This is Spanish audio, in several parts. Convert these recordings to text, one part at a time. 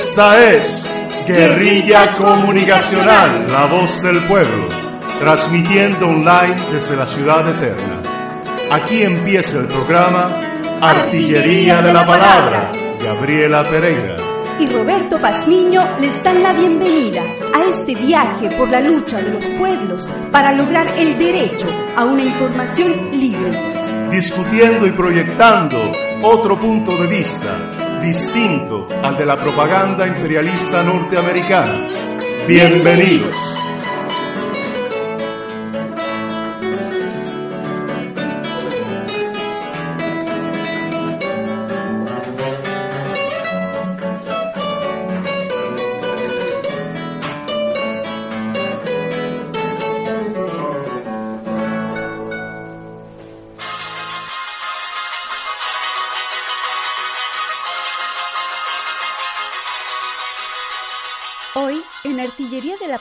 Esta es Guerrilla Comunicacional, la voz del pueblo, transmitiendo online desde la ciudad eterna. Aquí empieza el programa Artillería de la Palabra, Gabriela Pereira. Y Roberto Pazmiño les dan la bienvenida a este viaje por la lucha de los pueblos para lograr el derecho a una información libre. Discutiendo y proyectando otro punto de vista distinto al de la propaganda imperialista norteamericana. Bienvenidos.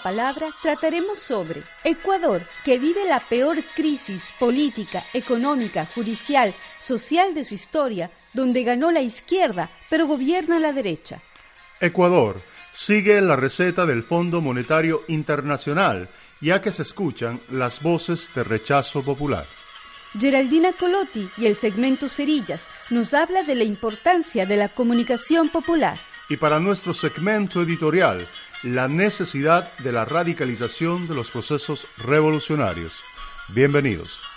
Palabra, trataremos sobre Ecuador, que vive la peor crisis política, económica, judicial, social de su historia, donde ganó la izquierda, pero gobierna la derecha. Ecuador sigue la receta del Fondo Monetario Internacional, ya que se escuchan las voces de rechazo popular. Geraldina Colotti y el segmento Cerillas nos habla de la importancia de la comunicación popular. Y para nuestro segmento editorial, la necesidad de la radicalización de los procesos revolucionarios. Bienvenidos.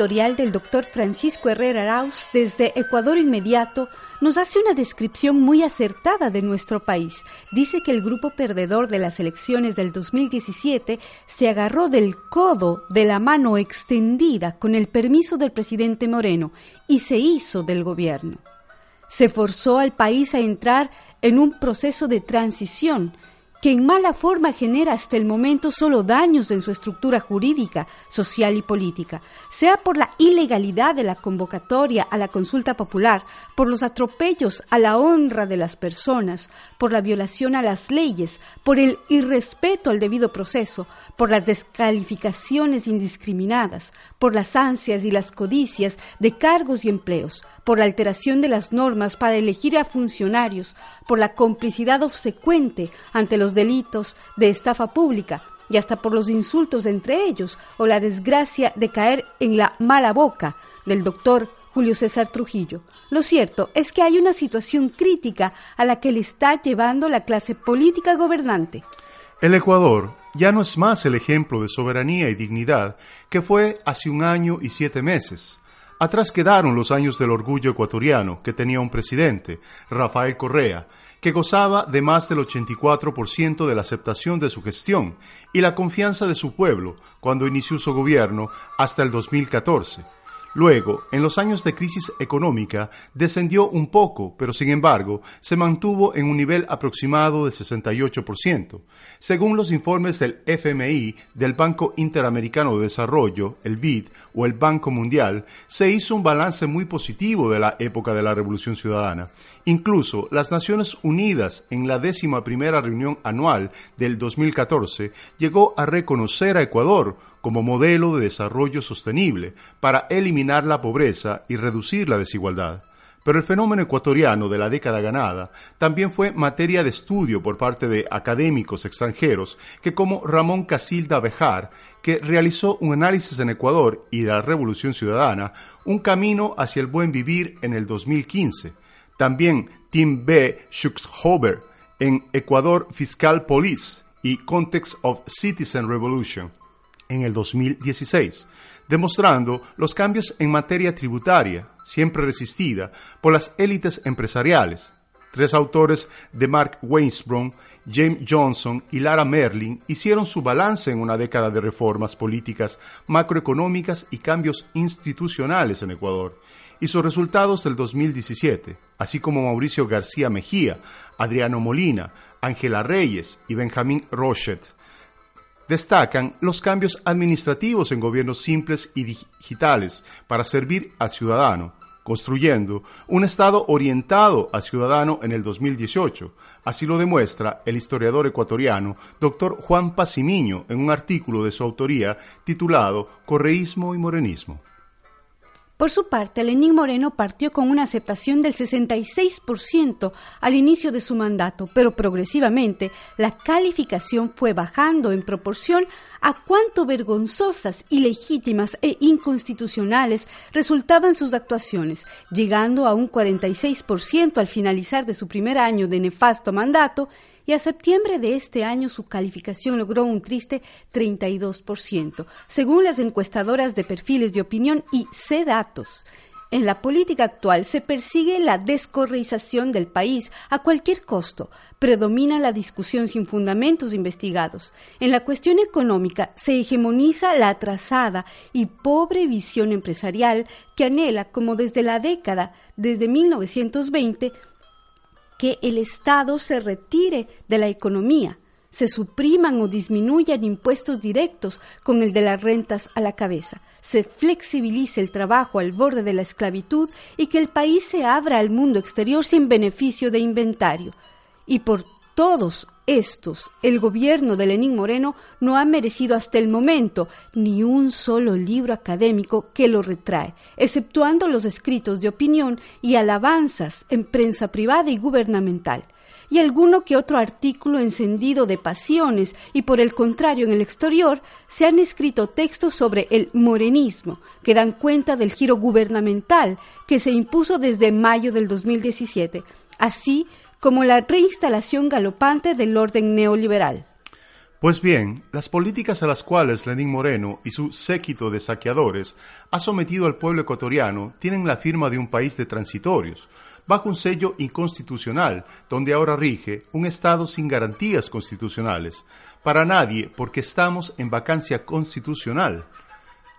Editorial del doctor Francisco Herrera Arauz desde Ecuador Inmediato, nos hace una descripción muy acertada de nuestro país. Dice que el grupo perdedor de las elecciones del 2017 se agarró del codo de la mano extendida con el permiso del presidente Moreno y se hizo del gobierno. Se forzó al país a entrar en un proceso de transición que en mala forma genera hasta el momento solo daños en su estructura jurídica, social y política, sea por la ilegalidad de la convocatoria a la consulta popular, por los atropellos a la honra de las personas, por la violación a las leyes, por el irrespeto al debido proceso, por las descalificaciones indiscriminadas, por las ansias y las codicias de cargos y empleos, por la alteración de las normas para elegir a funcionarios, por la complicidad obsecuente ante los delitos de estafa pública y hasta por los insultos entre ellos o la desgracia de caer en la mala boca del doctor Julio César Trujillo. Lo cierto es que hay una situación crítica a la que le está llevando la clase política gobernante. El Ecuador ya no es más el ejemplo de soberanía y dignidad que fue hace un año y siete meses. Atrás quedaron los años del orgullo ecuatoriano, que tenía un presidente, Rafael Correa, que gozaba de más del 84% de la aceptación de su gestión y la confianza de su pueblo cuando inició su gobierno hasta el 2014. Luego, en los años de crisis económica, descendió un poco, pero sin embargo, se mantuvo en un nivel aproximado del 68%. Según los informes del FMI, del Banco Interamericano de Desarrollo, el BID o el Banco Mundial, se hizo un balance muy positivo de la época de la Revolución Ciudadana. Incluso las Naciones Unidas, en la décima primera reunión anual del 2014, llegó a reconocer a Ecuador como modelo de desarrollo sostenible para eliminar la pobreza y reducir la desigualdad. Pero el fenómeno ecuatoriano de la década ganada también fue materia de estudio por parte de académicos extranjeros que como Ramón Casilda Bejar, que realizó un análisis en Ecuador y de la Revolución Ciudadana, un camino hacia el buen vivir en el 2015. También Tim B. Schuxhober en Ecuador Fiscal Police y Context of Citizen Revolution en el 2016, demostrando los cambios en materia tributaria, siempre resistida por las élites empresariales. Tres autores de Mark Wainsbron, James Johnson y Lara Merlin hicieron su balance en una década de reformas políticas, macroeconómicas y cambios institucionales en Ecuador y sus resultados del 2017, así como Mauricio García Mejía, Adriano Molina, Ángela Reyes y Benjamín Rochet. Destacan los cambios administrativos en gobiernos simples y digitales para servir al ciudadano, construyendo un Estado orientado al ciudadano en el 2018. Así lo demuestra el historiador ecuatoriano Dr. Juan Pacimiño en un artículo de su autoría titulado Correísmo y Morenismo. Por su parte, Lenín Moreno partió con una aceptación del 66% al inicio de su mandato, pero progresivamente la calificación fue bajando en proporción a cuánto vergonzosas, ilegítimas e inconstitucionales resultaban sus actuaciones, llegando a un 46% al finalizar de su primer año de nefasto mandato y a septiembre de este año su calificación logró un triste 32%, según las encuestadoras de perfiles de opinión y C-Datos. En la política actual se persigue la descorreización del país a cualquier costo. Predomina la discusión sin fundamentos investigados. En la cuestión económica se hegemoniza la atrasada y pobre visión empresarial que anhela, como desde la década desde 1920, que el Estado se retire de la economía, se supriman o disminuyan impuestos directos con el de las rentas a la cabeza, se flexibilice el trabajo al borde de la esclavitud y que el país se abra al mundo exterior sin beneficio de inventario. Y por todos estos, el gobierno de Lenín Moreno no ha merecido hasta el momento ni un solo libro académico que lo retrae, exceptuando los escritos de opinión y alabanzas en prensa privada y gubernamental, y alguno que otro artículo encendido de pasiones, y por el contrario en el exterior se han escrito textos sobre el morenismo, que dan cuenta del giro gubernamental que se impuso desde mayo del 2017, así como la reinstalación galopante del orden neoliberal. Pues bien, las políticas a las cuales Lenín Moreno y su séquito de saqueadores ha sometido al pueblo ecuatoriano tienen la firma de un país de transitorios, bajo un sello inconstitucional, donde ahora rige un Estado sin garantías constitucionales. Para nadie, porque estamos en vacancia constitucional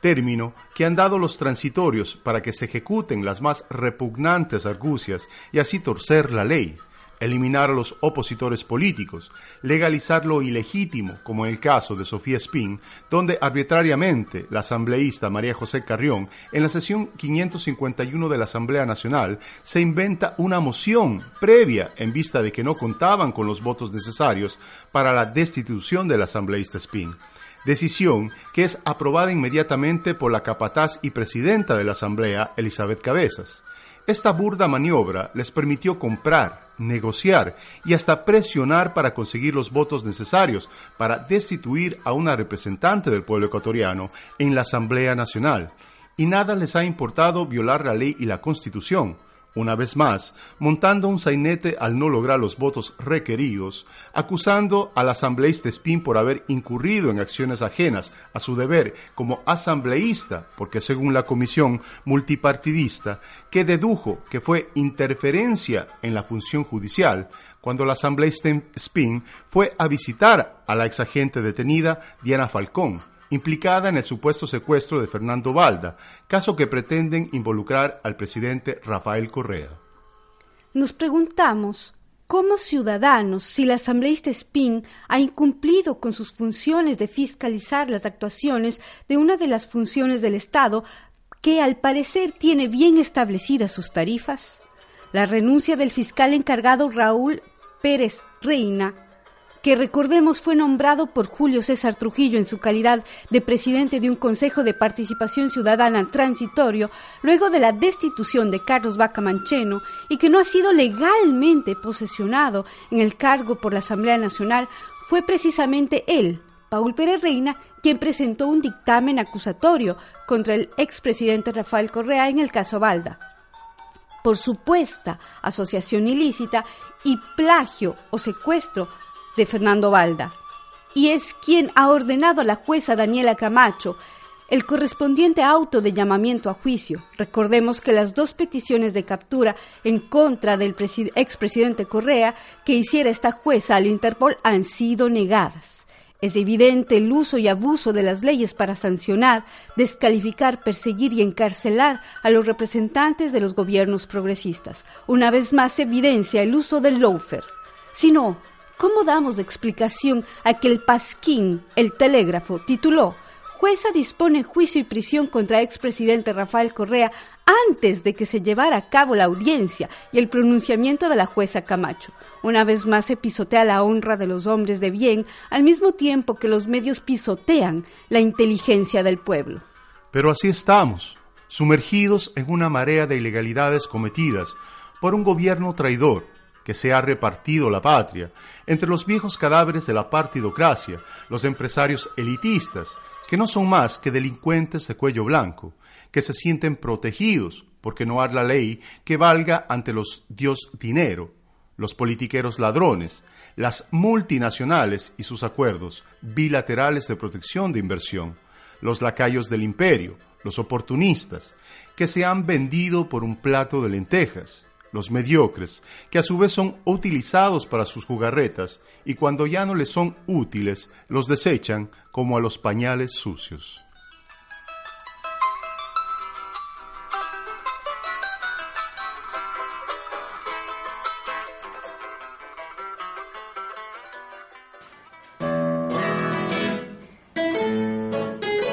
término que han dado los transitorios para que se ejecuten las más repugnantes argucias y así torcer la ley eliminar a los opositores políticos, legalizar lo ilegítimo, como en el caso de Sofía Spin, donde arbitrariamente la asambleísta María José Carrión, en la sesión 551 de la Asamblea Nacional, se inventa una moción previa en vista de que no contaban con los votos necesarios para la destitución del asambleísta Spin decisión que es aprobada inmediatamente por la capataz y presidenta de la Asamblea, Elizabeth Cabezas. Esta burda maniobra les permitió comprar, negociar y hasta presionar para conseguir los votos necesarios para destituir a una representante del pueblo ecuatoriano en la Asamblea Nacional. Y nada les ha importado violar la ley y la Constitución, una vez más, montando un sainete al no lograr los votos requeridos, acusando al asambleísta Spin por haber incurrido en acciones ajenas a su deber como asambleísta, porque según la comisión multipartidista, que dedujo que fue interferencia en la función judicial, cuando la asambleísta Spin fue a visitar a la exagente detenida Diana Falcón, implicada en el supuesto secuestro de Fernando Valda, caso que pretenden involucrar al presidente Rafael Correa. Nos preguntamos, como ciudadanos, si la asambleísta Spin ha incumplido con sus funciones de fiscalizar las actuaciones de una de las funciones del Estado que al parecer tiene bien establecidas sus tarifas? La renuncia del fiscal encargado Raúl Pérez Reina que recordemos fue nombrado por Julio César Trujillo en su calidad de presidente de un Consejo de Participación Ciudadana transitorio luego de la destitución de Carlos Vaca Mancheno y que no ha sido legalmente posesionado en el cargo por la Asamblea Nacional, fue precisamente él, Paul Pérez Reina, quien presentó un dictamen acusatorio contra el expresidente Rafael Correa en el caso Balda. Por supuesta asociación ilícita y plagio o secuestro de Fernando Valda, y es quien ha ordenado a la jueza Daniela Camacho el correspondiente auto de llamamiento a juicio. Recordemos que las dos peticiones de captura en contra del expresidente Correa que hiciera esta jueza al Interpol han sido negadas. Es evidente el uso y abuso de las leyes para sancionar, descalificar, perseguir y encarcelar a los representantes de los gobiernos progresistas. Una vez más se evidencia el uso del loafer. Si no, ¿cómo damos explicación a que el Pasquín, el telégrafo, tituló Jueza dispone juicio y prisión contra expresidente Rafael Correa antes de que se llevara a cabo la audiencia y el pronunciamiento de la jueza Camacho. Una vez más se pisotea la honra de los hombres de bien, al mismo tiempo que los medios pisotean la inteligencia del pueblo. Pero así estamos, sumergidos en una marea de ilegalidades cometidas por un gobierno traidor que se ha repartido la patria. Entre los viejos cadáveres de la partidocracia, los empresarios elitistas, que no son más que delincuentes de cuello blanco, que se sienten protegidos porque no hay la ley que valga ante los dios dinero, los politiqueros ladrones, las multinacionales y sus acuerdos bilaterales de protección de inversión, los lacayos del imperio, los oportunistas, que se han vendido por un plato de lentejas, los mediocres, que a su vez son utilizados para sus jugarretas y cuando ya no les son útiles, los desechan como a los pañales sucios.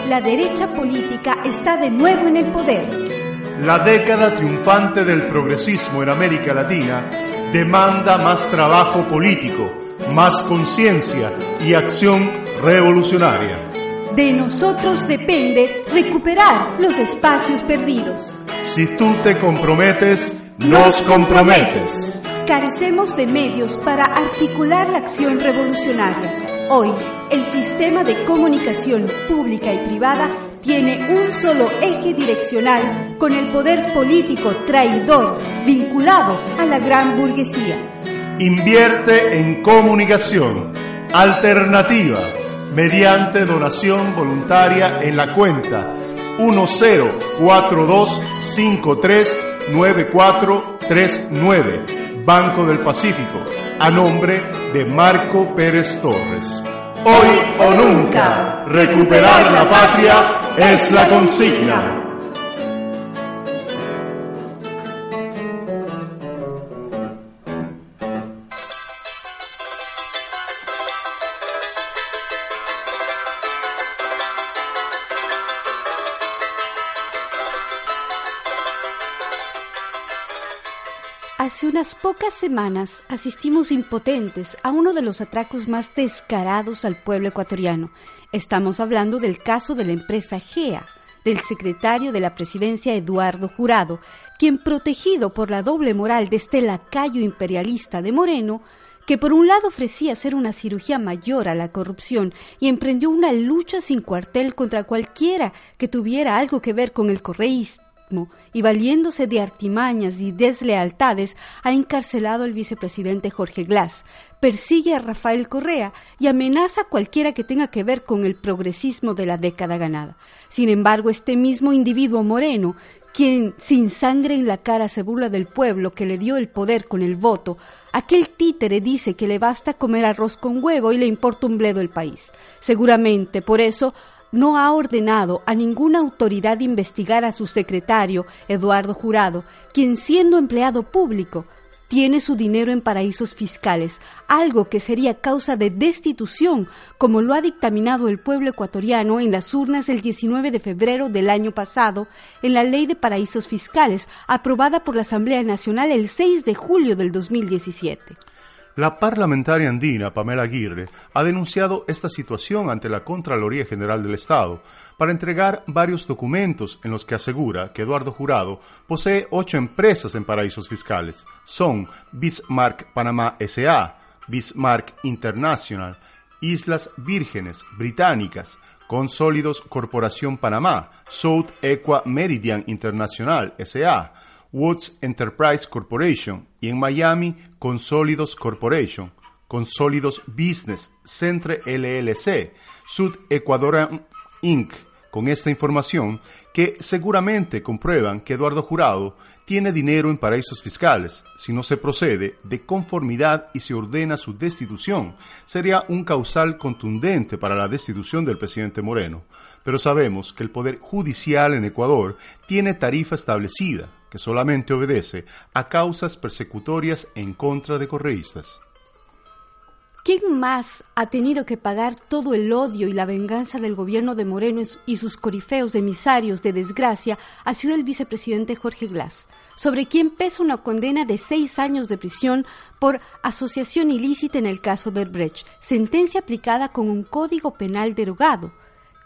La derecha política está de nuevo en el poder la década triunfante del progresismo en América Latina demanda más trabajo político, más conciencia y acción revolucionaria. De nosotros depende recuperar los espacios perdidos. Si tú te comprometes, nos comprometes. Carecemos de medios para articular la acción revolucionaria. Hoy, el sistema de comunicación pública y privada tiene un solo eje direccional con el poder político traidor vinculado a la gran burguesía. Invierte en comunicación alternativa mediante donación voluntaria en la cuenta 1042539439 Banco del Pacífico a nombre de Marco Pérez Torres. Hoy o nunca, recuperar la patria es la consigna. Hace unas pocas semanas asistimos impotentes a uno de los atracos más descarados al pueblo ecuatoriano. Estamos hablando del caso de la empresa GEA, del secretario de la presidencia Eduardo Jurado, quien protegido por la doble moral de este lacayo imperialista de Moreno, que por un lado ofrecía hacer una cirugía mayor a la corrupción y emprendió una lucha sin cuartel contra cualquiera que tuviera algo que ver con el correísmo, y valiéndose de artimañas y deslealtades ha encarcelado al vicepresidente Jorge Glass, persigue a Rafael Correa y amenaza a cualquiera que tenga que ver con el progresismo de la década ganada. Sin embargo, este mismo individuo moreno, quien sin sangre en la cara se burla del pueblo que le dio el poder con el voto, aquel títere dice que le basta comer arroz con huevo y le importa un bledo el país. Seguramente por eso no ha ordenado a ninguna autoridad investigar a su secretario, Eduardo Jurado, quien siendo empleado público tiene su dinero en paraísos fiscales, algo que sería causa de destitución, como lo ha dictaminado el pueblo ecuatoriano en las urnas del 19 de febrero del año pasado, en la Ley de Paraísos Fiscales, aprobada por la Asamblea Nacional el 6 de julio del 2017. La parlamentaria andina Pamela Aguirre ha denunciado esta situación ante la Contraloría General del Estado para entregar varios documentos en los que asegura que Eduardo Jurado posee ocho empresas en paraísos fiscales. Son Bismarck Panamá SA, Bismarck International, Islas Vírgenes Británicas, Consólidos Corporación Panamá, South Equa Meridian Internacional SA, Woods Enterprise Corporation y en Miami Consolidos Corporation, Consolidos Business, Centre LLC, Sud Ecuadorian Inc., con esta información que seguramente comprueban que Eduardo Jurado tiene dinero en paraísos fiscales. Si no se procede de conformidad y se ordena su destitución, sería un causal contundente para la destitución del presidente Moreno. Pero sabemos que el Poder Judicial en Ecuador tiene tarifa establecida, que solamente obedece a causas persecutorias en contra de correístas. ¿Quién más ha tenido que pagar todo el odio y la venganza del gobierno de Moreno y sus corifeos emisarios de desgracia ha sido el vicepresidente Jorge Glass, sobre quien pesa una condena de seis años de prisión por asociación ilícita en el caso de Brecht, sentencia aplicada con un código penal derogado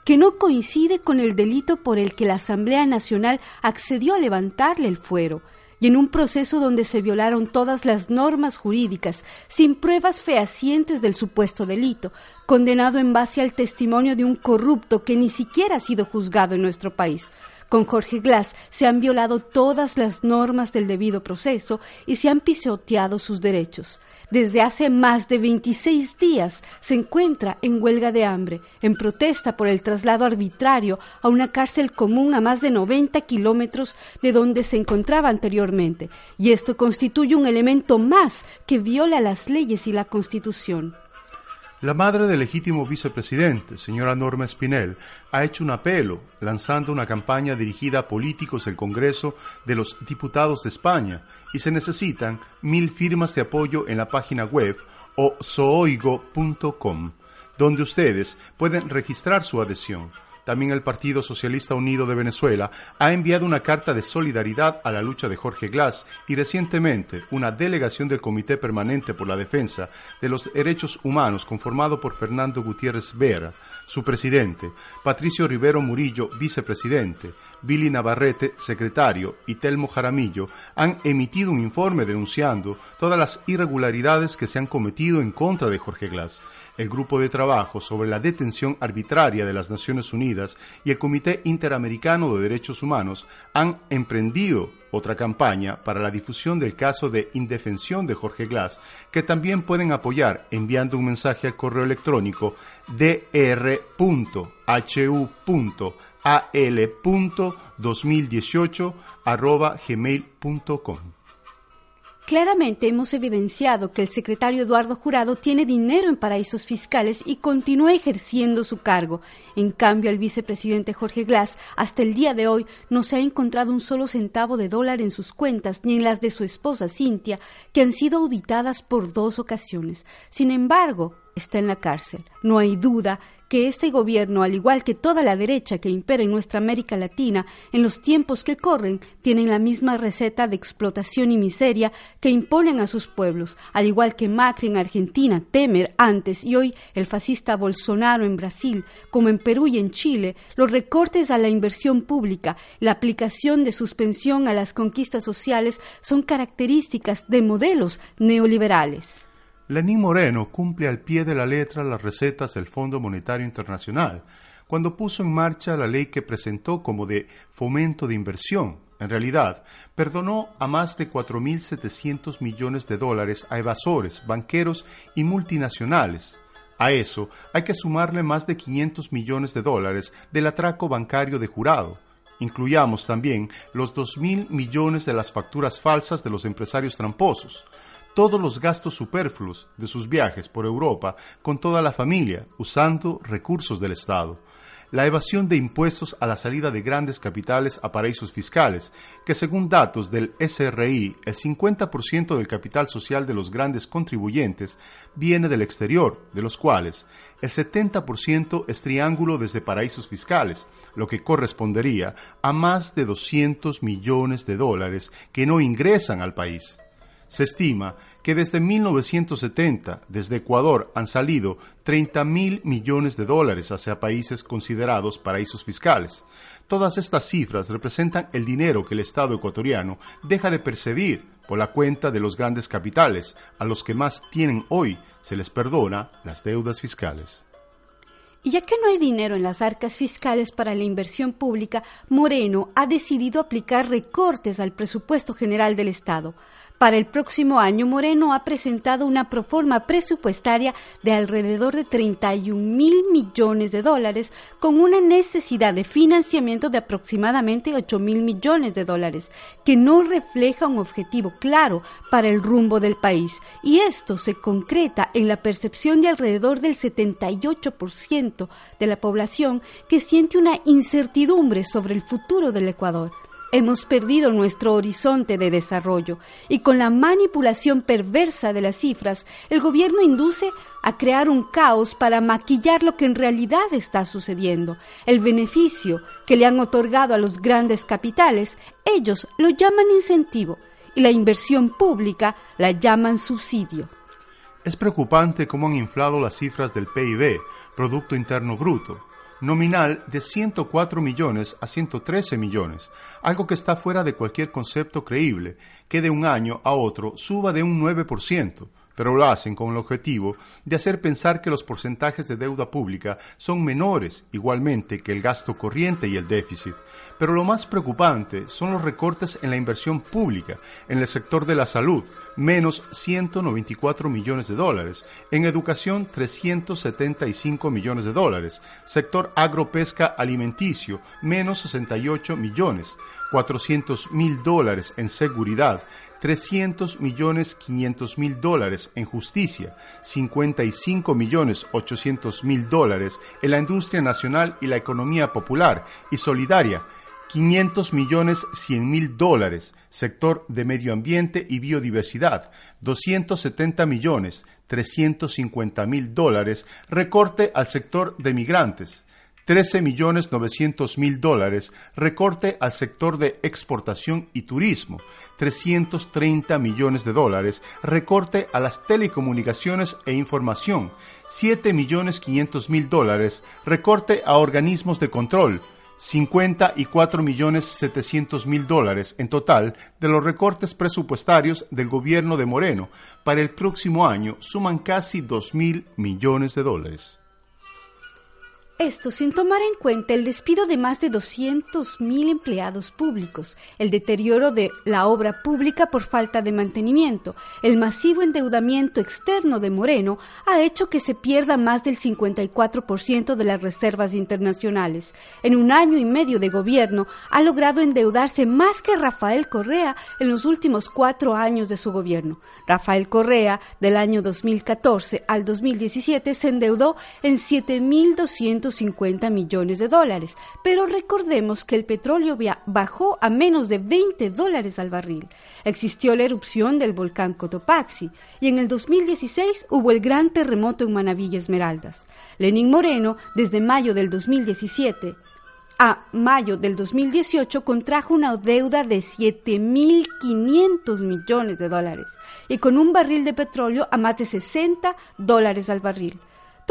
que no coincide con el delito por el que la Asamblea Nacional accedió a levantarle el fuero, y en un proceso donde se violaron todas las normas jurídicas, sin pruebas fehacientes del supuesto delito, condenado en base al testimonio de un corrupto que ni siquiera ha sido juzgado en nuestro país. Con Jorge Glass se han violado todas las normas del debido proceso y se han pisoteado sus derechos. Desde hace más de 26 días se encuentra en huelga de hambre, en protesta por el traslado arbitrario a una cárcel común a más de 90 kilómetros de donde se encontraba anteriormente, y esto constituye un elemento más que viola las leyes y la Constitución. La madre del legítimo vicepresidente, señora Norma Espinel, ha hecho un apelo lanzando una campaña dirigida a políticos del Congreso de los Diputados de España y se necesitan mil firmas de apoyo en la página web o sooigo.com, donde ustedes pueden registrar su adhesión. También el Partido Socialista Unido de Venezuela ha enviado una carta de solidaridad a la lucha de Jorge Glass y recientemente una delegación del Comité Permanente por la Defensa de los Derechos Humanos conformado por Fernando Gutiérrez Vera, su presidente, Patricio Rivero Murillo, vicepresidente, Billy Navarrete, secretario, y Telmo Jaramillo han emitido un informe denunciando todas las irregularidades que se han cometido en contra de Jorge Glass el Grupo de Trabajo sobre la Detención Arbitraria de las Naciones Unidas y el Comité Interamericano de Derechos Humanos han emprendido otra campaña para la difusión del caso de indefensión de Jorge Glass, que también pueden apoyar enviando un mensaje al correo electrónico dr.hu.al.2018 Claramente hemos evidenciado que el secretario Eduardo Jurado tiene dinero en paraísos fiscales y continúa ejerciendo su cargo. En cambio, el vicepresidente Jorge Glass hasta el día de hoy no se ha encontrado un solo centavo de dólar en sus cuentas ni en las de su esposa Cintia, que han sido auditadas por dos ocasiones. Sin embargo, está en la cárcel. No hay duda que este gobierno, al igual que toda la derecha que impera en nuestra América Latina, en los tiempos que corren, tienen la misma receta de explotación y miseria que imponen a sus pueblos, al igual que Macri en Argentina, Temer antes y hoy el fascista Bolsonaro en Brasil, como en Perú y en Chile, los recortes a la inversión pública, la aplicación de suspensión a las conquistas sociales son características de modelos neoliberales. Lenín Moreno cumple al pie de la letra las recetas del Fondo Monetario Internacional cuando puso en marcha la ley que presentó como de fomento de inversión. En realidad, perdonó a más de 4.700 millones de dólares a evasores, banqueros y multinacionales. A eso hay que sumarle más de 500 millones de dólares del atraco bancario de jurado. Incluyamos también los 2.000 millones de las facturas falsas de los empresarios tramposos todos los gastos superfluos de sus viajes por Europa con toda la familia, usando recursos del Estado. La evasión de impuestos a la salida de grandes capitales a paraísos fiscales, que según datos del SRI, el 50% del capital social de los grandes contribuyentes viene del exterior, de los cuales el 70% es triángulo desde paraísos fiscales, lo que correspondería a más de 200 millones de dólares que no ingresan al país. Se estima que desde 1970, desde Ecuador, han salido 30 mil millones de dólares hacia países considerados paraísos fiscales. Todas estas cifras representan el dinero que el Estado ecuatoriano deja de percibir por la cuenta de los grandes capitales, a los que más tienen hoy se les perdona las deudas fiscales. Y ya que no hay dinero en las arcas fiscales para la inversión pública, Moreno ha decidido aplicar recortes al presupuesto general del Estado Para el próximo año, Moreno ha presentado una proforma presupuestaria de alrededor de 31 mil millones de dólares, con una necesidad de financiamiento de aproximadamente 8 mil millones de dólares, que no refleja un objetivo claro para el rumbo del país. Y esto se concreta en la percepción de alrededor del 78% de la población que siente una incertidumbre sobre el futuro del Ecuador. Hemos perdido nuestro horizonte de desarrollo y con la manipulación perversa de las cifras, el gobierno induce a crear un caos para maquillar lo que en realidad está sucediendo. El beneficio que le han otorgado a los grandes capitales, ellos lo llaman incentivo y la inversión pública la llaman subsidio. Es preocupante cómo han inflado las cifras del PIB, Producto Interno Bruto nominal de 104 millones a 113 millones, algo que está fuera de cualquier concepto creíble, que de un año a otro suba de un 9% pero lo hacen con el objetivo de hacer pensar que los porcentajes de deuda pública son menores igualmente que el gasto corriente y el déficit. Pero lo más preocupante son los recortes en la inversión pública, en el sector de la salud, menos 194 millones de dólares, en educación 375 millones de dólares, sector agropesca alimenticio, menos 68 millones, 400 mil dólares en seguridad, 300 millones 500 mil dólares en justicia, 55 millones 800 mil dólares en la industria nacional y la economía popular y solidaria, 500 millones 100 mil dólares, sector de medio ambiente y biodiversidad, 270 millones 350 mil dólares, recorte al sector de migrantes, 13 millones 900 mil dólares, recorte al sector de exportación y turismo, 330 millones de dólares, recorte a las telecomunicaciones e información, 7 millones 500 mil dólares, recorte a organismos de control, 54 millones 700 mil dólares en total de los recortes presupuestarios del gobierno de Moreno para el próximo año suman casi 2 mil millones de dólares. Esto sin tomar en cuenta el despido de más de 200.000 empleados públicos, el deterioro de la obra pública por falta de mantenimiento, el masivo endeudamiento externo de Moreno ha hecho que se pierda más del 54% de las reservas internacionales. En un año y medio de gobierno ha logrado endeudarse más que Rafael Correa en los últimos cuatro años de su gobierno. Rafael Correa, del año 2014 al 2017, se endeudó en 7.200 50 millones de dólares, pero recordemos que el petróleo bajó a menos de 20 dólares al barril. Existió la erupción del volcán Cotopaxi y en el 2016 hubo el gran terremoto en Manavilla Esmeraldas. Lenín Moreno, desde mayo del 2017 a mayo del 2018 contrajo una deuda de 7.500 millones de dólares y con un barril de petróleo a más de 60 dólares al barril.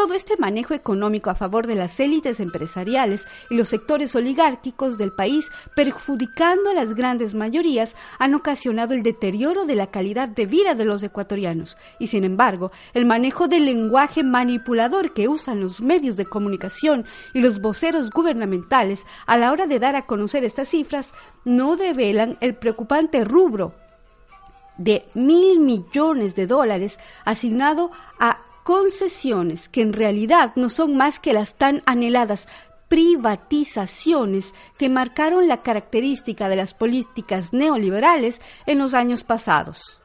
Todo este manejo económico a favor de las élites empresariales y los sectores oligárquicos del país, perjudicando a las grandes mayorías, han ocasionado el deterioro de la calidad de vida de los ecuatorianos. Y sin embargo, el manejo del lenguaje manipulador que usan los medios de comunicación y los voceros gubernamentales a la hora de dar a conocer estas cifras no develan el preocupante rubro de mil millones de dólares asignado a concesiones que en realidad no son más que las tan anheladas privatizaciones que marcaron la característica de las políticas neoliberales en los años pasados.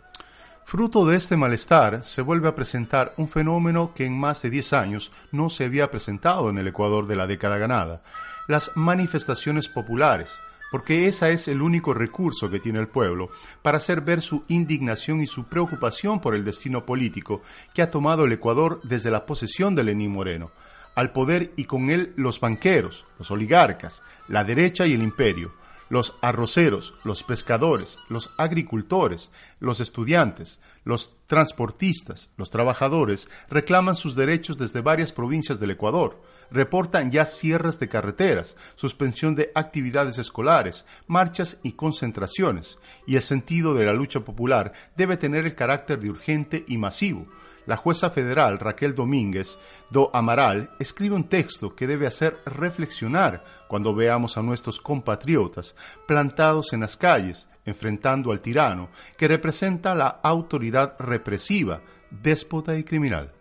Fruto de este malestar se vuelve a presentar un fenómeno que en más de 10 años no se había presentado en el Ecuador de la década ganada, las manifestaciones populares, porque ese es el único recurso que tiene el pueblo para hacer ver su indignación y su preocupación por el destino político que ha tomado el Ecuador desde la posesión de Lenín Moreno, al poder y con él los banqueros, los oligarcas, la derecha y el imperio, los arroceros, los pescadores, los agricultores, los estudiantes, los transportistas, los trabajadores reclaman sus derechos desde varias provincias del Ecuador, reportan ya cierres de carreteras, suspensión de actividades escolares, marchas y concentraciones, y el sentido de la lucha popular debe tener el carácter de urgente y masivo. La jueza federal Raquel Domínguez do Amaral escribe un texto que debe hacer reflexionar cuando veamos a nuestros compatriotas plantados en las calles, enfrentando al tirano, que representa la autoridad represiva, déspota y criminal.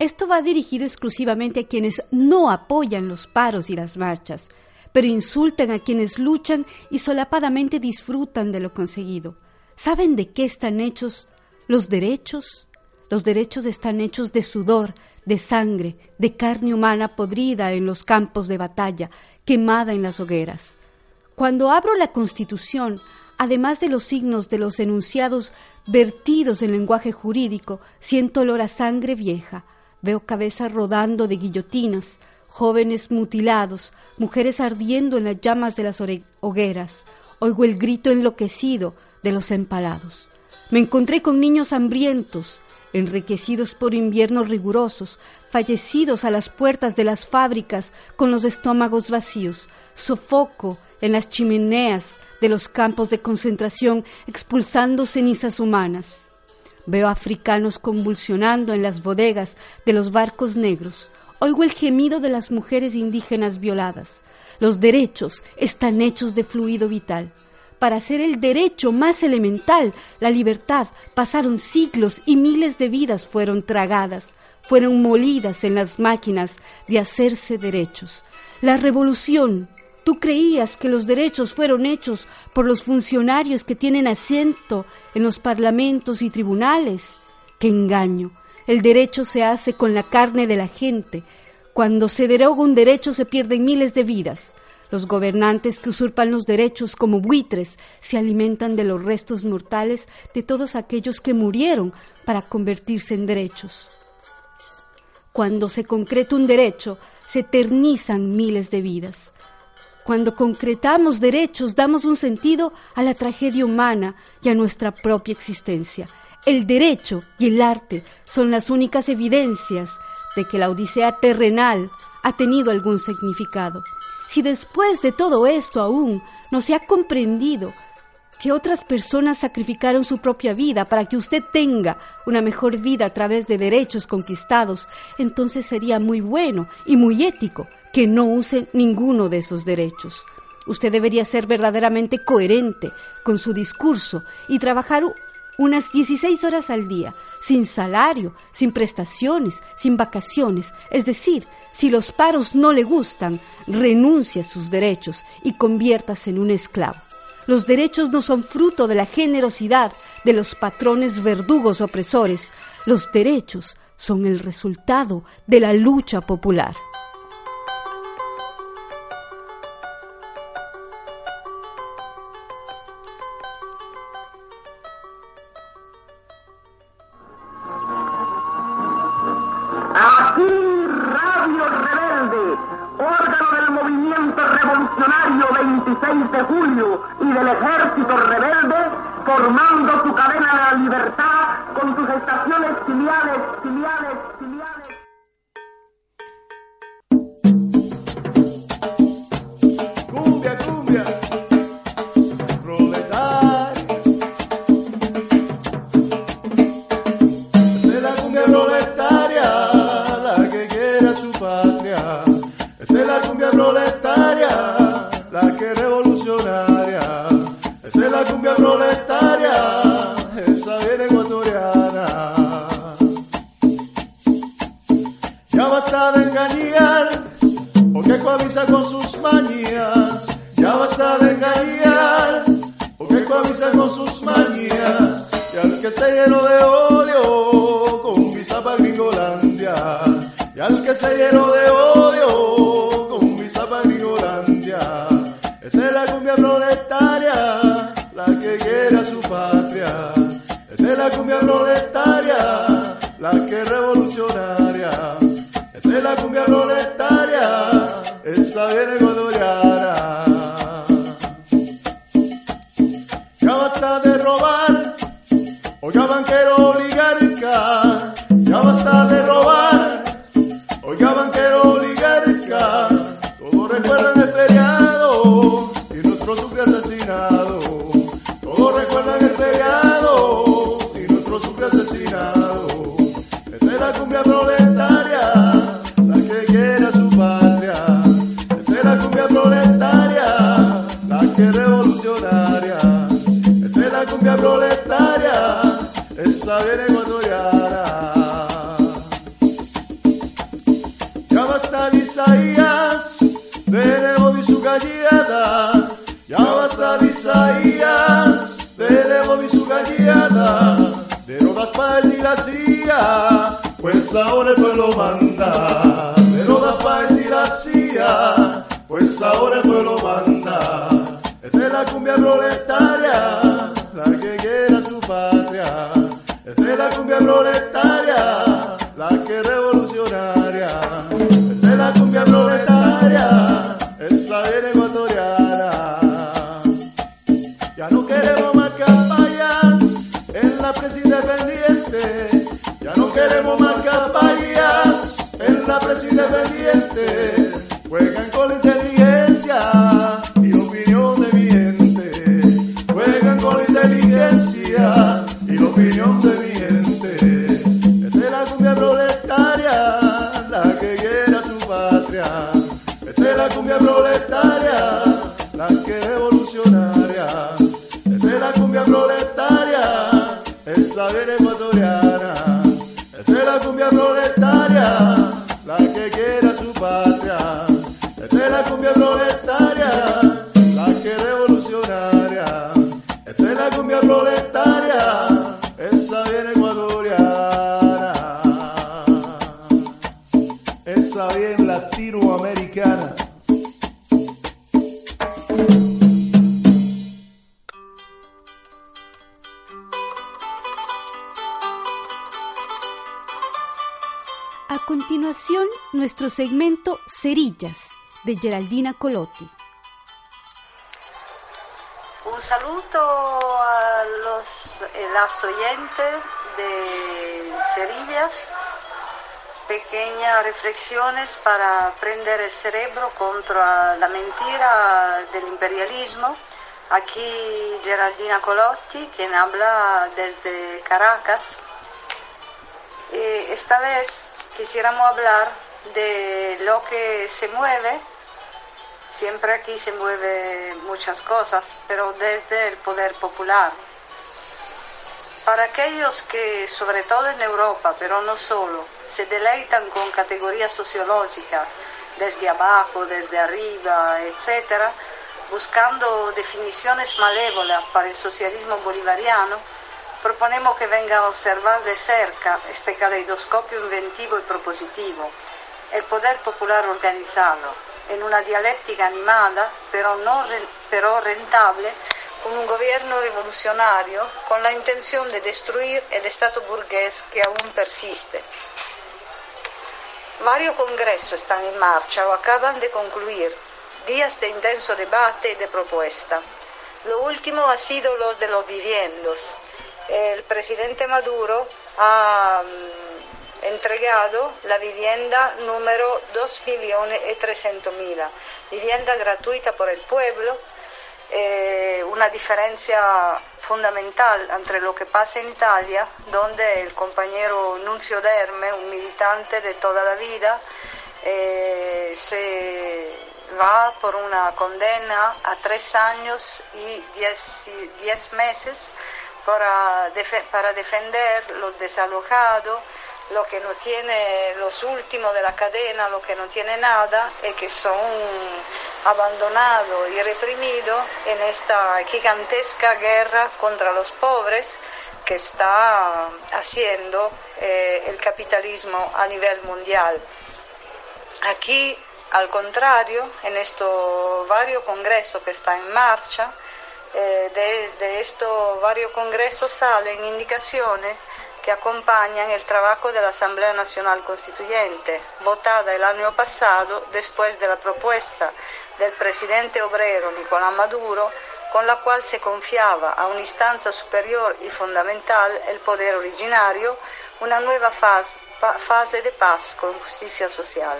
Esto va dirigido exclusivamente a quienes no apoyan los paros y las marchas, pero insultan a quienes luchan y solapadamente disfrutan de lo conseguido. ¿Saben de qué están hechos los derechos? Los derechos están hechos de sudor, de sangre, de carne humana podrida en los campos de batalla, quemada en las hogueras. Cuando abro la Constitución, además de los signos de los enunciados vertidos en lenguaje jurídico, siento olor a sangre vieja, Veo cabezas rodando de guillotinas, jóvenes mutilados, mujeres ardiendo en las llamas de las hogueras. Oigo el grito enloquecido de los empalados. Me encontré con niños hambrientos, enriquecidos por inviernos rigurosos, fallecidos a las puertas de las fábricas con los estómagos vacíos, sofoco en las chimeneas de los campos de concentración expulsando cenizas humanas. Veo africanos convulsionando en las bodegas de los barcos negros. Oigo el gemido de las mujeres indígenas violadas. Los derechos están hechos de fluido vital. Para hacer el derecho más elemental, la libertad, pasaron siglos y miles de vidas fueron tragadas, fueron molidas en las máquinas de hacerse derechos. La revolución Tú creías que los derechos fueron hechos por los funcionarios que tienen asiento en los parlamentos y tribunales. ¡Qué engaño! El derecho se hace con la carne de la gente. Cuando se deroga un derecho se pierden miles de vidas. Los gobernantes que usurpan los derechos como buitres se alimentan de los restos mortales de todos aquellos que murieron para convertirse en derechos. Cuando se concreta un derecho, se eternizan miles de vidas. Cuando concretamos derechos, damos un sentido a la tragedia humana y a nuestra propia existencia. El derecho y el arte son las únicas evidencias de que la odisea terrenal ha tenido algún significado. Si después de todo esto aún no se ha comprendido que otras personas sacrificaron su propia vida para que usted tenga una mejor vida a través de derechos conquistados, entonces sería muy bueno y muy ético que no use ninguno de esos derechos. Usted debería ser verdaderamente coherente con su discurso y trabajar unas 16 horas al día, sin salario, sin prestaciones, sin vacaciones. Es decir, si los paros no le gustan, renuncie a sus derechos y conviértase en un esclavo. Los derechos no son fruto de la generosidad de los patrones verdugos opresores. Los derechos son el resultado de la lucha popular. Que revolucionaria. Pues ahora pueblo manda, esta es la cumbia proletaria, la que quiera su patria, esta es la cumbia proletaria, de Geraldina Colotti. Un saludo a los eh, las oyentes de Cerillas. Pequeñas reflexiones para prender el cerebro contra la mentira del imperialismo. Aquí Geraldina Colotti, quien habla desde Caracas. Eh, esta vez quisiéramos hablar de lo que se mueve Siempre aquí se mueve muchas cosas, pero desde el poder popular. Para aquellos que, sobre todo en Europa, pero no solo, se deleitan con categorías sociológicas, desde abajo, desde arriba, etc., buscando definiciones malévolas para el socialismo bolivariano, proponemos que venga a observar de cerca este caleidoscopio inventivo y propositivo, el poder popular organizado, en una dialéctica animada, pero, no, pero rentable, con un gobierno revolucionario con la intención de destruir el Estado burgués que aún persiste. Varios congresos están en marcha o acaban de concluir, días de intenso debate y de propuesta. Lo último ha sido lo de los viviendos. El presidente Maduro ha entregado la vivienda número 2.300.000, vivienda gratuita por el pueblo, eh, una diferencia fundamental entre lo que pasa en Italia, donde el compañero Nunzio Derme, un militante de toda la vida, eh, se va por una condena a tres años y diez, meses para, para defender los desalojados, lo que no tiene los últimos de la cadena, lo que no tiene nada y que son abandonados y reprimidos en esta gigantesca guerra contra los pobres que está haciendo eh, el capitalismo a nivel mundial. Aquí, al contrario, en estos varios congresos que están en marcha, eh, de, de estos varios congresos salen indicaciones que acompañan el trabajo de la Asamblea Nacional Constituyente, votada el año pasado después de la propuesta del presidente obrero Nicolás Maduro, con la cual se confiaba a una instancia superior y fundamental, el poder originario, una nueva fase, fase de paz con justicia social.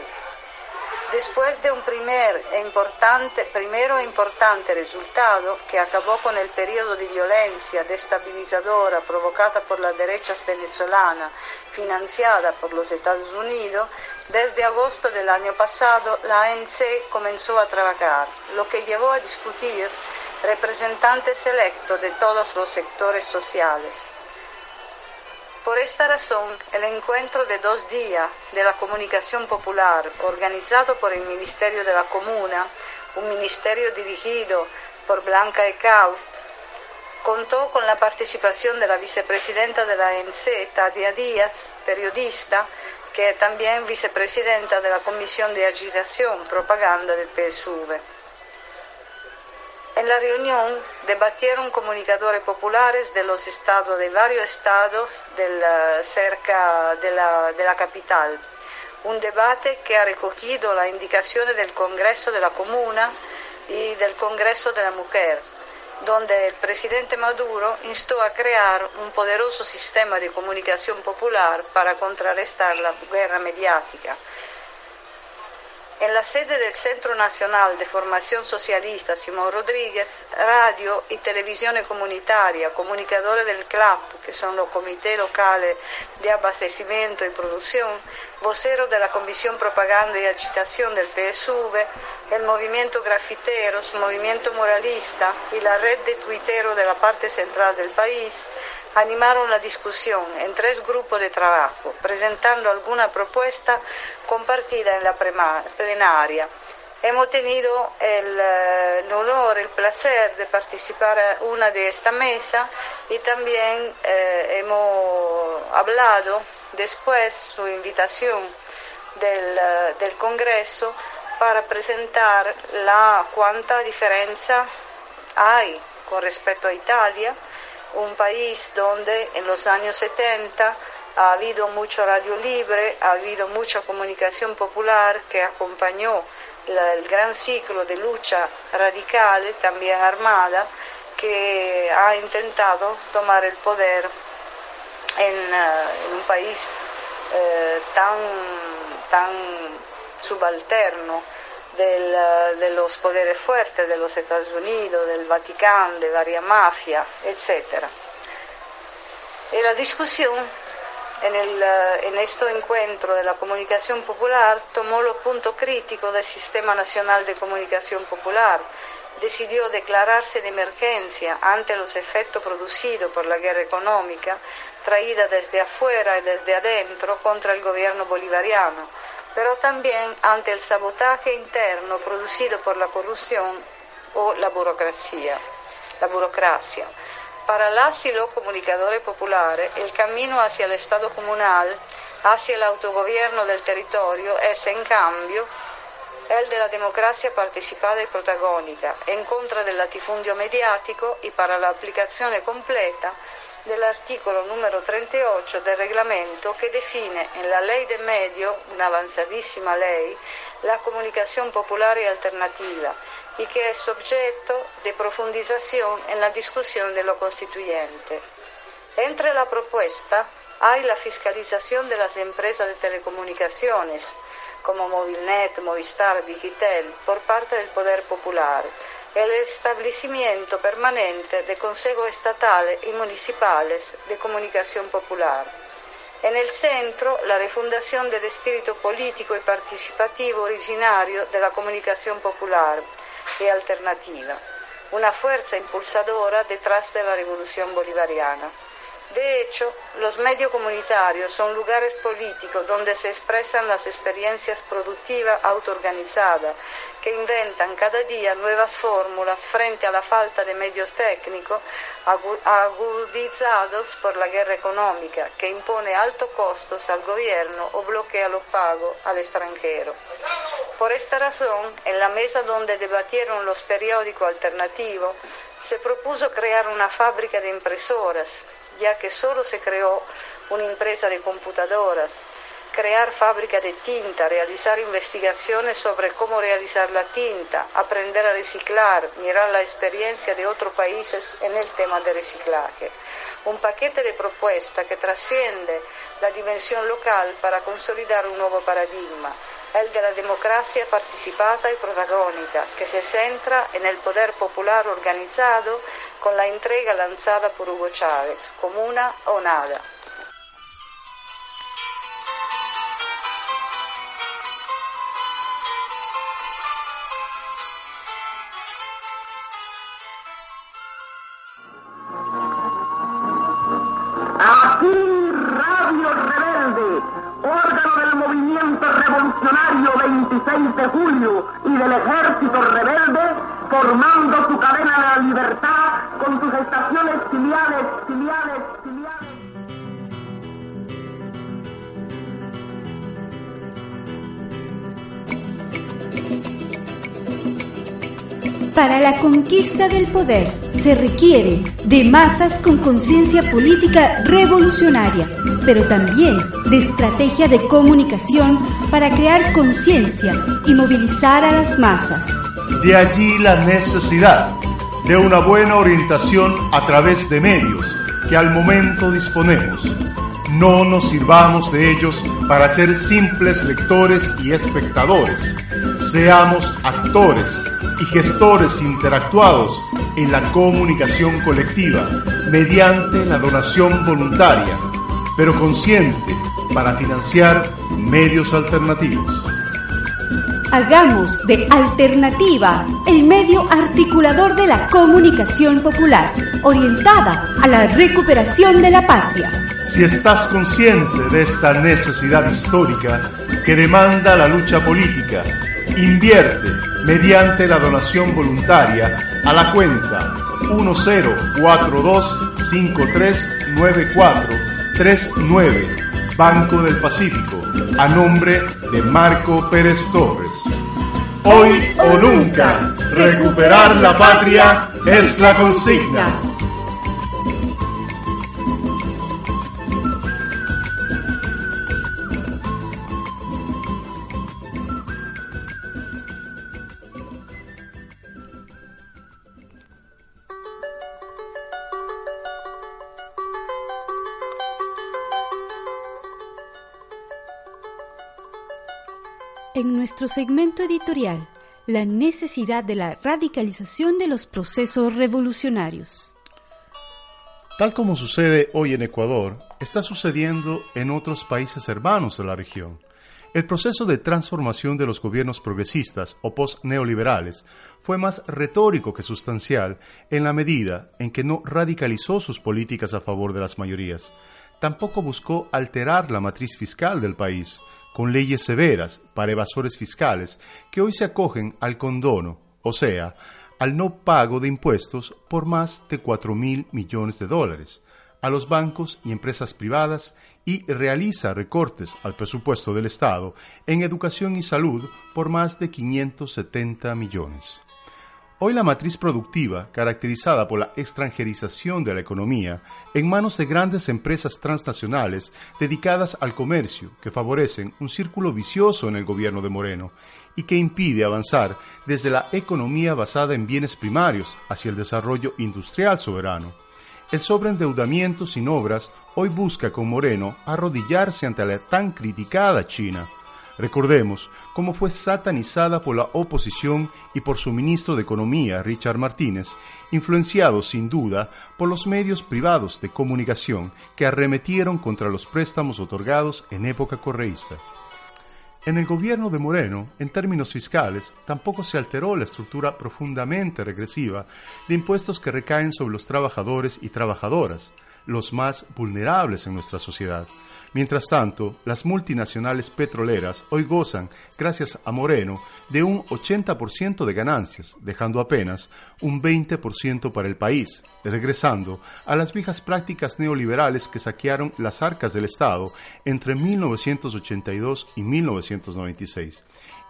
Después de un primer importante, primero importante resultado que acabó con el periodo de violencia destabilizadora provocada por la derecha venezolana, financiada por los Estados Unidos, desde agosto del año pasado la ANC comenzó a trabajar, lo que llevó a discutir representantes electos de todos los sectores sociales. Por esta razón, el encuentro de dos días de la comunicación popular, organizado por el Ministerio de la Comuna, un ministerio dirigido por Blanca Ecaut, contó con la participación de la vicepresidenta de la ANC, Tadia Díaz, periodista, que es también vicepresidenta de la Comisión de Agitación Propaganda del PSV. En la reunión debatieron comunicadores populares de los estados, de varios estados cerca de la, de la capital. Un debate que ha recogido las indicaciones del Congreso de la Comuna y del Congreso de la Mujer, donde el presidente Maduro instó a crear un poderoso sistema de comunicación popular para contrarrestar la guerra mediática. En la sede del Centro Nacional de Formación Socialista Simón Rodríguez, radio y televisión comunitaria, comunicadores del CLAP, que son los comités locales de abastecimiento y producción, vocero de la Comisión Propaganda y Agitación del PSV, el movimiento grafiteros, movimiento moralista y la red de tuiteros de la parte central del país, animaron la discusión en tres grupos de trabajo, presentando alguna propuesta compartida en la plenaria. Hemos tenido el, eh, el, honor, el placer de participar en una de esta mesa y también eh, hemos hablado después su invitación del, eh, del, Congreso para presentar la cuánta diferencia hay con respecto a Italia un país donde en los años 70 ha habido mucho radio libre, ha habido mucha comunicación popular que acompañó el gran ciclo de lucha radical, también armada, que ha intentado tomar el poder en, uh, un país uh, tan, tan subalterno del, de los poderes fuertes de los Estados Unidos, del Vaticano, de varias mafias, etc. Y la discusión en, el, en este encuentro de la comunicación popular tomó los puntos críticos del Sistema Nacional de Comunicación Popular. Decidió declararse de emergencia ante los efectos producidos por la guerra económica traída desde afuera y desde adentro contra el gobierno bolivariano pero también ante el sabotaje interno producido por la corrupción o la burocracia. La burocracia. Para las y los comunicadores populares, el camino hacia el Estado comunal, hacia el autogobierno del territorio, es en cambio el de la democracia participada y protagónica, en contra del latifundio mediático y para la aplicación completa dell'articolo numero 38 del reglamento que define en la ley de medio, una avanzadísima ley, la comunicación popular y alternativa y que es objeto de profundización en la discusión de lo. Entre la propuesta hay la fiscalización de las empresas de telecomunicaciones como Movilnet, Movistar, Digitel por parte del Poder Popular el establecimiento permanente de consejos estatales y municipales de comunicación popular. En el centro, la refundación del espíritu político y participativo originario de la comunicación popular y alternativa, una fuerza impulsadora detrás de la revolución bolivariana. De hecho, los medios comunitarios son lugares políticos donde se expresan las experiencias productivas autoorganizadas, que inventan cada día nuevas fórmulas frente a la falta de medios técnicos agudizados por la guerra económica, que impone altos costos al gobierno o bloquea los pagos al extranjero. Por esta razón, en la mesa donde debatieron los periódicos alternativos, se propuso crear una fábrica de impresoras ya que solo se creó una empresa de computadoras, crear fábrica de tinta, realizar investigaciones sobre cómo realizar la tinta, aprender a reciclar, mirar la experiencia de otros países en el tema de reciclaje. Un paquete de propuestas que trasciende la dimensión local para consolidar un nuevo paradigma, el de la democracia participada y protagónica, que se centra en el poder popular organizado con la entrega lanzada por Hugo Chávez, comuna o nada. Poder se requiere de masas con conciencia política revolucionaria, pero también de estrategia de comunicación para crear conciencia y movilizar a las masas. De allí la necesidad de una buena orientación a través de medios que al momento disponemos. No nos sirvamos de ellos para ser simples lectores y espectadores. Seamos actores y gestores interactuados en la comunicación colectiva mediante la donación voluntaria, pero consciente para financiar medios alternativos. Hagamos de Alternativa el medio articulador de la comunicación popular, orientada a la recuperación de la patria. Si estás consciente de esta necesidad histórica que demanda la lucha política, invierte mediante la donación voluntaria a la cuenta 1042539439 Banco del Pacífico a nombre de Marco Pérez Torres. Hoy o nunca, recuperar la patria es la consigna. Nuestro segmento editorial, la necesidad de la radicalización de los procesos revolucionarios. Tal como sucede hoy en Ecuador, está sucediendo en otros países hermanos de la región. El proceso de transformación de los gobiernos progresistas o post-neoliberales fue más retórico que sustancial en la medida en que no radicalizó sus políticas a favor de las mayorías. Tampoco buscó alterar la matriz fiscal del país, con leyes severas para evasores fiscales que hoy se acogen al condono, o sea, al no pago de impuestos por más de 4 mil millones de dólares a los bancos y empresas privadas y realiza recortes al presupuesto del Estado en educación y salud por más de 570 millones. Hoy la matriz productiva, caracterizada por la extranjerización de la economía, en manos de grandes empresas transnacionales dedicadas al comercio, que favorecen un círculo vicioso en el gobierno de Moreno y que impide avanzar desde la economía basada en bienes primarios hacia el desarrollo industrial soberano. El sobreendeudamiento sin obras hoy busca con Moreno arrodillarse ante la tan criticada China Recordemos cómo fue satanizada por la oposición y por su ministro de Economía, Richard Martínez, influenciado sin duda por los medios privados de comunicación que arremetieron contra los préstamos otorgados en época correísta. En el gobierno de Moreno, en términos fiscales, tampoco se alteró la estructura profundamente regresiva de impuestos que recaen sobre los trabajadores y trabajadoras, los más vulnerables en nuestra sociedad, Mientras tanto, las multinacionales petroleras hoy gozan, gracias a Moreno, de un 80% de ganancias, dejando apenas un 20% para el país, regresando a las viejas prácticas neoliberales que saquearon las arcas del Estado entre 1982 y 1996.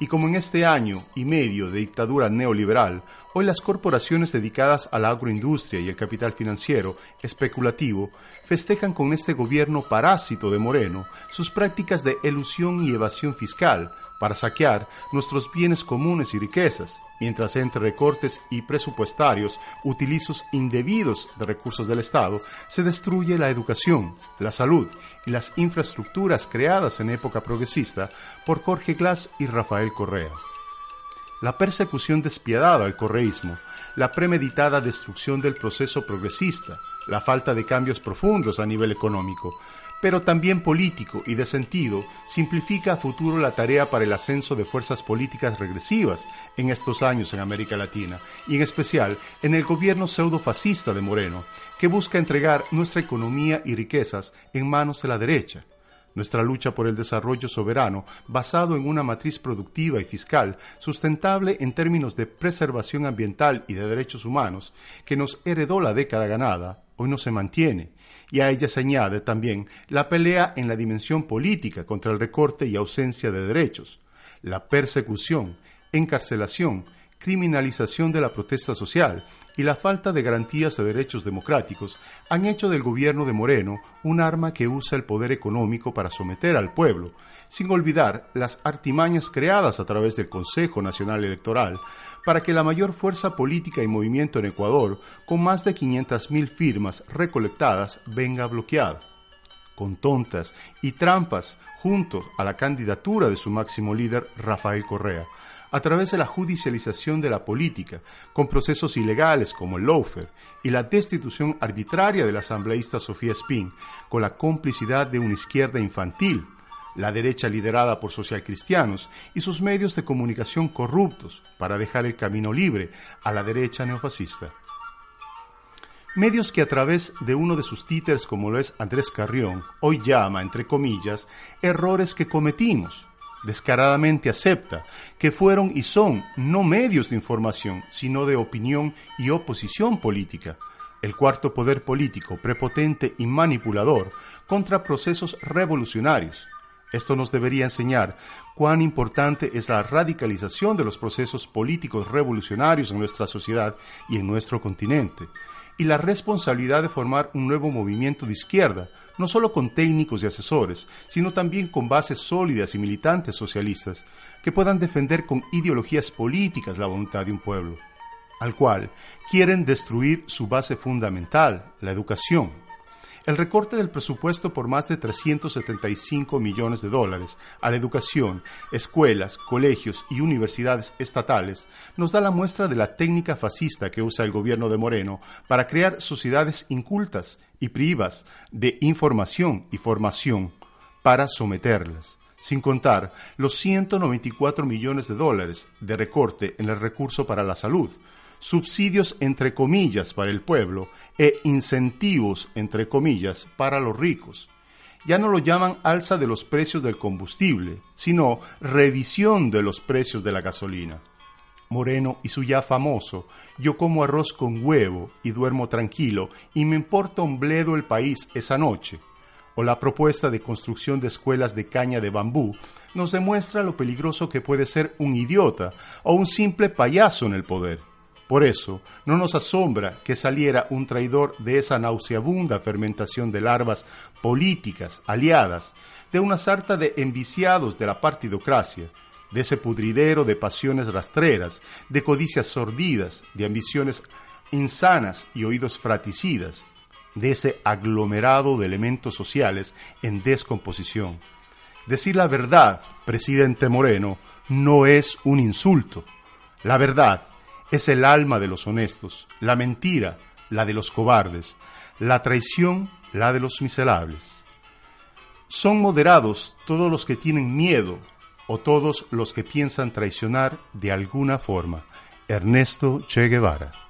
Y como en este año y medio de dictadura neoliberal, hoy las corporaciones dedicadas a la agroindustria y el capital financiero especulativo festejan con este gobierno parásito de Moreno sus prácticas de elusión y evasión fiscal, para saquear nuestros bienes comunes y riquezas, mientras entre recortes y presupuestarios utilizos indebidos de recursos del Estado, se destruye la educación, la salud y las infraestructuras creadas en época progresista por Jorge Glass y Rafael Correa. La persecución despiadada al correísmo, la premeditada destrucción del proceso progresista, la falta de cambios profundos a nivel económico, pero también político y de sentido, simplifica a futuro la tarea para el ascenso de fuerzas políticas regresivas en estos años en América Latina, y en especial en el gobierno pseudo-fascista de Moreno, que busca entregar nuestra economía y riquezas en manos de la derecha. Nuestra lucha por el desarrollo soberano, basado en una matriz productiva y fiscal sustentable en términos de preservación ambiental y de derechos humanos, que nos heredó la década ganada, hoy no se mantiene, y a ella se añade también la pelea en la dimensión política contra el recorte y ausencia de derechos, la persecución, encarcelación, criminalización de la protesta social y la falta de garantías de derechos democráticos han hecho del gobierno de Moreno un arma que usa el poder económico para someter al pueblo, sin olvidar las artimañas creadas a través del Consejo Nacional Electoral para que la mayor fuerza política y movimiento en Ecuador, con más de 500.000 firmas recolectadas, venga bloqueada. Con tontas y trampas junto a la candidatura de su máximo líder, Rafael Correa, a través de la judicialización de la política, con procesos ilegales como el lawfare y la destitución arbitraria de la asambleísta Sofía Spin, con la complicidad de una izquierda infantil, la derecha liderada por socialcristianos y sus medios de comunicación corruptos para dejar el camino libre a la derecha neofascista. Medios que a través de uno de sus títeres como lo es Andrés Carrión, hoy llama, entre comillas, errores que cometimos, descaradamente acepta que fueron y son no medios de información, sino de opinión y oposición política, el cuarto poder político prepotente y manipulador contra procesos revolucionarios. Esto nos debería enseñar cuán importante es la radicalización de los procesos políticos revolucionarios en nuestra sociedad y en nuestro continente, y la responsabilidad de formar un nuevo movimiento de izquierda, no solo con técnicos y asesores, sino también con bases sólidas y militantes socialistas, que puedan defender con ideologías políticas la voluntad de un pueblo, al cual quieren destruir su base fundamental, la educación, el recorte del presupuesto por más de 375 millones de dólares a la educación, escuelas, colegios y universidades estatales nos da la muestra de la técnica fascista que usa el gobierno de Moreno para crear sociedades incultas y privas de información y formación para someterlas sin contar los 194 millones de dólares de recorte en el recurso para la salud, subsidios entre comillas para el pueblo e incentivos entre comillas para los ricos. Ya no lo llaman alza de los precios del combustible, sino revisión de los precios de la gasolina. Moreno y su ya famoso, yo como arroz con huevo y duermo tranquilo y me importa un bledo el país esa noche. O la propuesta de construcción de escuelas de caña de bambú nos demuestra lo peligroso que puede ser un idiota o un simple payaso en el poder por eso, no nos asombra que saliera un traidor de esa nauseabunda fermentación de larvas políticas aliadas, de una sarta de enviciados de la partidocracia, de ese pudridero de pasiones rastreras, de codicias sordidas, de ambiciones insanas y oídos fraticidas, de ese aglomerado de elementos sociales en descomposición. Decir la verdad, presidente Moreno, no es un insulto. La verdad es el alma de los honestos, la mentira, la de los cobardes, la traición, la de los miserables. Son moderados todos los que tienen miedo o todos los que piensan traicionar de alguna forma. Ernesto Che Guevara.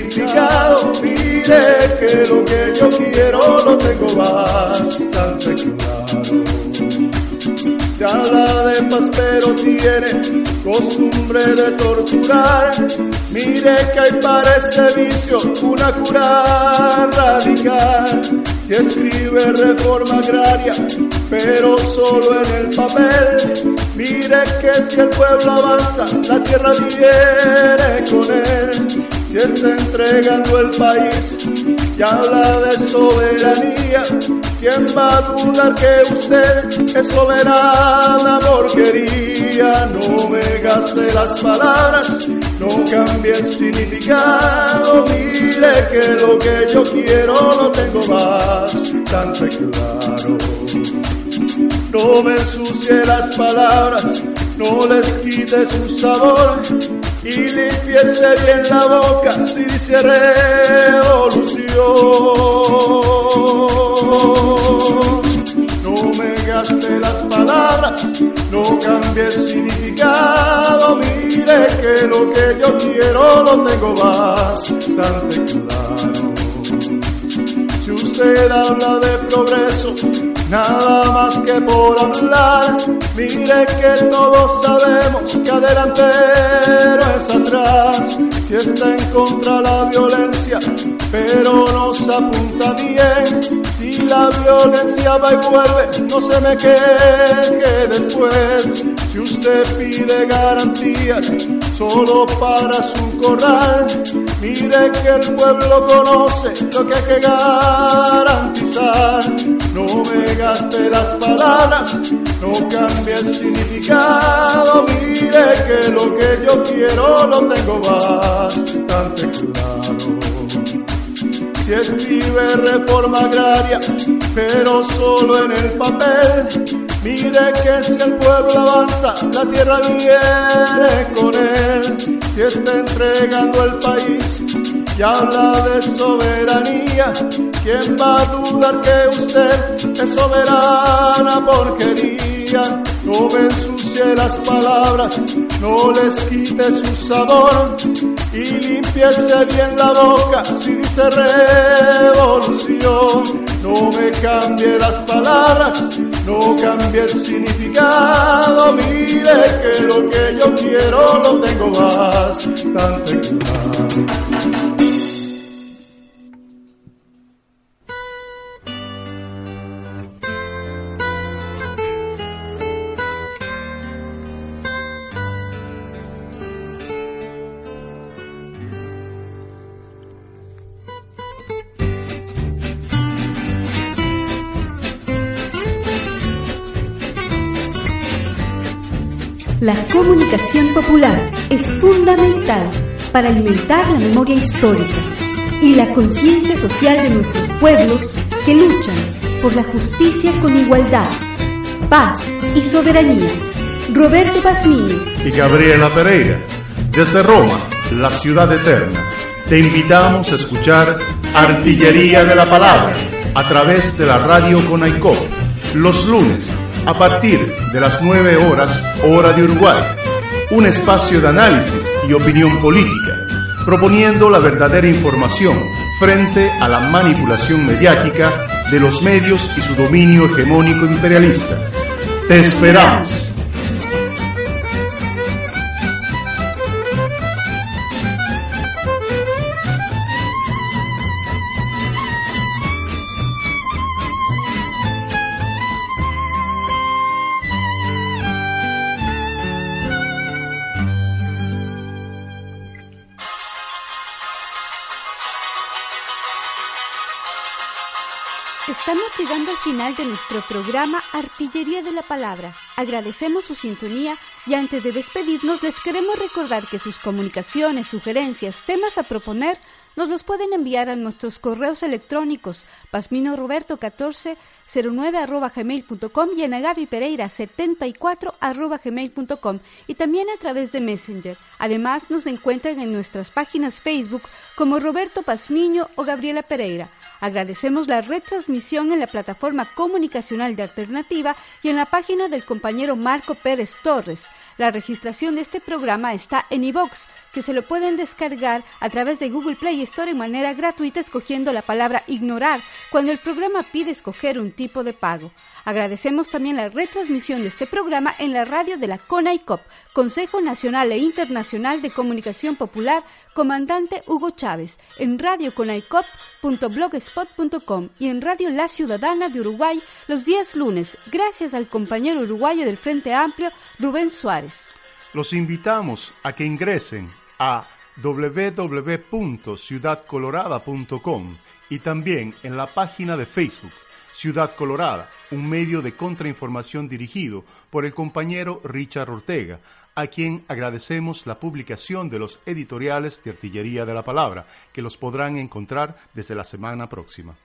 significado. Mire que lo que yo quiero lo tengo bastante claro. Se habla de paz, pero tiene costumbre de torturar. Mire que hay para ese vicio una cura radical. Si escribe reforma agraria, pero solo en el papel. Mire que si el pueblo avanza, la tierra viene con él. Si está entregando el país y habla de soberanía, ¿quién va a dudar que usted es soberana porquería? No me gaste las palabras, no cambie el significado, mire que lo que yo quiero lo tengo bastante claro. No me ensucie las palabras, no les quite su sabor y limpiese bien la boca si dice revolución. No me gaste las palabras, no cambie el significado, mire que lo que yo quiero lo tengo bastante claro. Si usted habla de progreso, nada más que por hablar. Mire que todos sabemos que adelantero es atrás. Si está en contra la violencia, pero nos apunta bien. Si la violencia va y vuelve, no se me queje después. Si usted pide garantías solo para su corral, mire que el pueblo conoce lo que hay que garantizar. No me gaste las palabras, no cambie el significado, mire que lo que yo quiero lo tengo bastante claro. Si escribe reforma agraria, pero solo en el papel, mire que si el pueblo avanza, la tierra viene con él. Si está entregando el país y habla de soberanía, ¿quién va a dudar que usted es soberana porquería? No me ensucie las palabras, no les quite su sabor y limpiese bien la boca si dice revolución. No me cambie las palabras, no cambie el significado, mire que lo que yo quiero lo tengo bastante claro. Popular es fundamental para alimentar la memoria histórica y la conciencia social de nuestros pueblos que luchan por la justicia con igualdad, paz y soberanía. Roberto Pazmini y Gabriela Pereira, desde Roma, la ciudad eterna, te invitamos a escuchar Artillería de la Palabra a través de la radio Conaicó, los lunes a partir de las 9 horas hora de Uruguay, un espacio de análisis y opinión política, proponiendo la verdadera información frente a la manipulación mediática de los medios y su dominio hegemónico imperialista. Te esperamos. Nuestro programa Artillería de la Palabra. Agradecemos su sintonía y antes de despedirnos les queremos recordar que sus comunicaciones, sugerencias, temas a proponer nos los pueden enviar a nuestros correos electrónicos pasminoroberto14 gmail.com y en Agavi Pereira 74 gmail.com y también a través de Messenger. Además nos encuentran en nuestras páginas Facebook como Roberto Pazmiño o Gabriela Pereira. Agradecemos la retransmisión en la plataforma comunicacional de Alternativa y en la página del compañero Marco Pérez Torres. La registración de este programa está en iVox, que se lo pueden descargar a través de Google Play Store en manera gratuita escogiendo la palabra ignorar cuando el programa pide escoger un tipo de pago. Agradecemos también la retransmisión de este programa en la radio de la CONAICOP, Consejo Nacional e Internacional de Comunicación Popular, comandante Hugo Chávez, en radioconaicop.blogspot.com y en Radio La Ciudadana de Uruguay los días lunes, gracias al compañero uruguayo del Frente Amplio, Rubén Suárez. Los invitamos a que ingresen a www.ciudadcolorada.com y también en la página de Facebook Ciudad Colorada, un medio de contrainformación dirigido por el compañero Richard Ortega, a quien agradecemos la publicación de los editoriales de Artillería de la Palabra, que los podrán encontrar desde la semana próxima.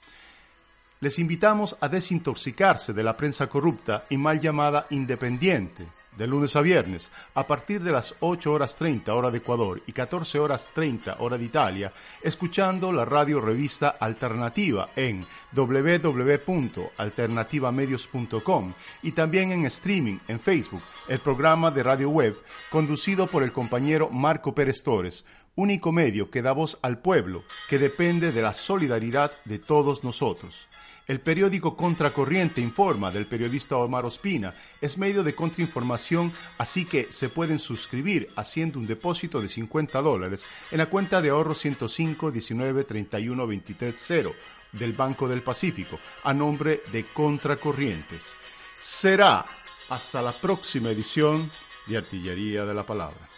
Les invitamos a desintoxicarse de la prensa corrupta y mal llamada independiente, de lunes a viernes, a partir de las 8 horas 30 hora de Ecuador y 14 horas 30 hora de Italia, escuchando la radio revista Alternativa en www.alternativamedios.com y también en streaming en Facebook, el programa de radio web conducido por el compañero Marco Pérez Torres, único medio que da voz al pueblo, que depende de la solidaridad de todos nosotros. El periódico Contracorriente informa del periodista Omar Ospina. Es medio de contrainformación, así que se pueden suscribir haciendo un depósito de 50 dólares en la cuenta de ahorro 105 19 31 23 0 del Banco del Pacífico a nombre de Contracorrientes. Será hasta la próxima edición de Artillería de la Palabra.